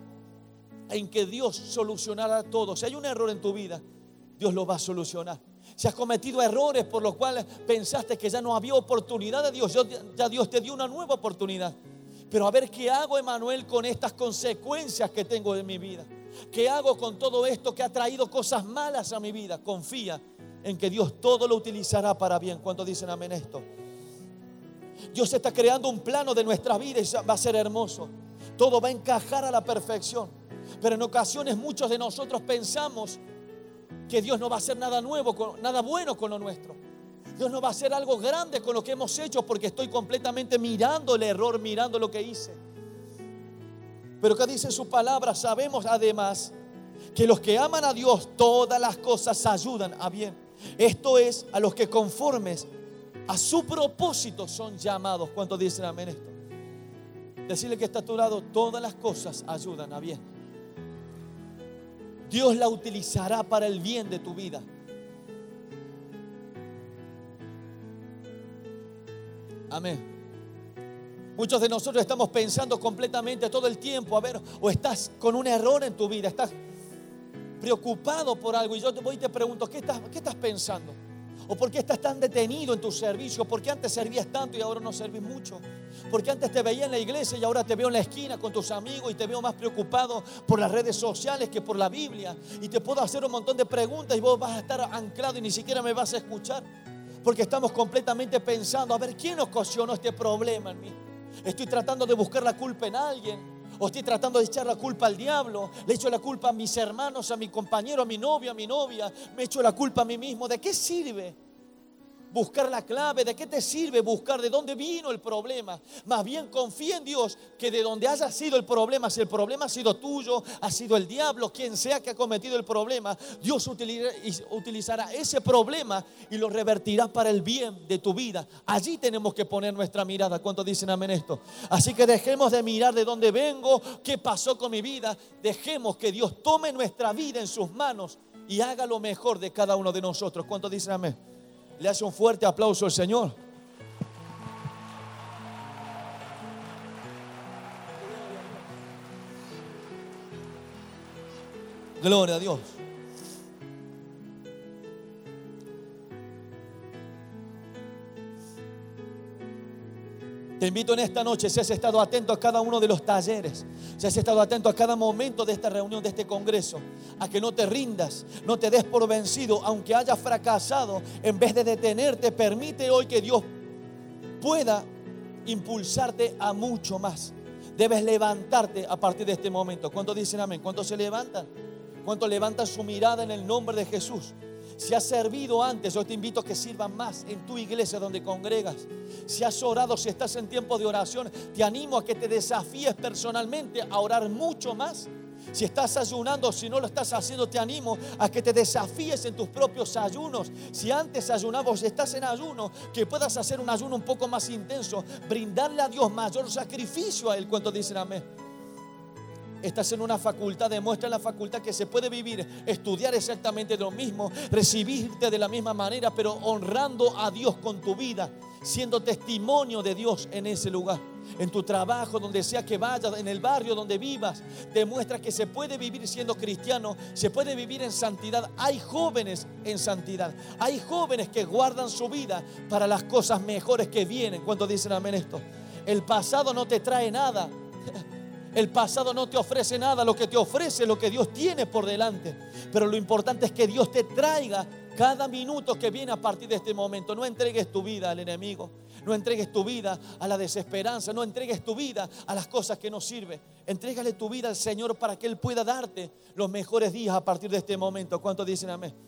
en que Dios solucionará todo. Si hay un error en tu vida, Dios lo va a solucionar. Si has cometido errores por los cuales pensaste que ya no había oportunidad de Dios, ya Dios te dio una nueva oportunidad. Pero a ver qué hago, Emanuel, con estas consecuencias que tengo en mi vida. ¿Qué hago con todo esto que ha traído cosas malas a mi vida? Confía en que Dios todo lo utilizará para bien. ¿Cuánto dicen amén esto? Dios está creando un plano de nuestra vida y va a ser hermoso. Todo va a encajar a la perfección. Pero en ocasiones muchos de nosotros pensamos que Dios no va a hacer nada nuevo, nada bueno con lo nuestro. Dios no va a hacer algo grande con lo que hemos hecho porque estoy completamente mirando el error, mirando lo que hice. Pero que dice su palabra, sabemos además que los que aman a Dios, todas las cosas ayudan a bien. Esto es a los que conformes a su propósito son llamados. ¿Cuántos dicen amén esto? Decirle que está a tu lado, todas las cosas ayudan a bien. Dios la utilizará para el bien de tu vida. Amén. Muchos de nosotros estamos pensando completamente todo el tiempo, a ver, o estás con un error en tu vida, estás preocupado por algo y yo te voy y te pregunto, ¿qué estás, qué estás pensando? ¿O por qué estás tan detenido en tu servicio? ¿Por qué antes servías tanto y ahora no servís mucho? ¿Por qué antes te veía en la iglesia y ahora te veo en la esquina con tus amigos y te veo más preocupado por las redes sociales que por la Biblia? Y te puedo hacer un montón de preguntas y vos vas a estar anclado y ni siquiera me vas a escuchar. Porque estamos completamente pensando, a ver, ¿quién ocasionó este problema en mí? Estoy tratando de buscar la culpa en alguien. O estoy tratando de echar la culpa al diablo. Le echo la culpa a mis hermanos, a mi compañero, a mi novio, a mi novia. Me echo la culpa a mí mismo. ¿De qué sirve? Buscar la clave, de qué te sirve buscar de dónde vino el problema. Más bien confía en Dios que de donde haya sido el problema, si el problema ha sido tuyo, ha sido el diablo, quien sea que ha cometido el problema, Dios utilizará ese problema y lo revertirá para el bien de tu vida. Allí tenemos que poner nuestra mirada. ¿Cuántos dicen amén esto? Así que dejemos de mirar de dónde vengo, qué pasó con mi vida. Dejemos que Dios tome nuestra vida en sus manos y haga lo mejor de cada uno de nosotros. ¿Cuántos dicen amén? Le hace un fuerte aplauso al Señor. Gloria a Dios. Te invito en esta noche, si has estado atento a cada uno de los talleres, si has estado atento a cada momento de esta reunión, de este congreso, a que no te rindas, no te des por vencido, aunque hayas fracasado, en vez de detenerte, permite hoy que Dios pueda impulsarte a mucho más. Debes levantarte a partir de este momento. ¿Cuántos dicen amén? ¿Cuántos se levantan? ¿Cuántos levantan su mirada en el nombre de Jesús? Si has servido antes, hoy te invito a que sirvan más en tu iglesia donde congregas. Si has orado, si estás en tiempo de oración, te animo a que te desafíes personalmente a orar mucho más. Si estás ayunando, si no lo estás haciendo, te animo a que te desafíes en tus propios ayunos. Si antes ayunabas, estás en ayuno, que puedas hacer un ayuno un poco más intenso, brindarle a Dios mayor sacrificio a Él. ¿Cuántos dicen amén? Estás en una facultad, demuestra en la facultad que se puede vivir, estudiar exactamente lo mismo, recibirte de la misma manera, pero honrando a Dios con tu vida, siendo testimonio de Dios en ese lugar. En tu trabajo, donde sea que vayas, en el barrio donde vivas, demuestra que se puede vivir siendo cristiano, se puede vivir en santidad. Hay jóvenes en santidad, hay jóvenes que guardan su vida para las cosas mejores que vienen. ¿Cuántos dicen amén esto? El pasado no te trae nada, el pasado no te ofrece nada, lo que te ofrece es lo que Dios tiene por delante. Pero lo importante es que Dios te traiga cada minuto que viene a partir de este momento. No entregues tu vida al enemigo, no entregues tu vida a la desesperanza, no entregues tu vida a las cosas que no sirven. Entrégale tu vida al Señor para que Él pueda darte los mejores días a partir de este momento. ¿Cuántos dicen amén?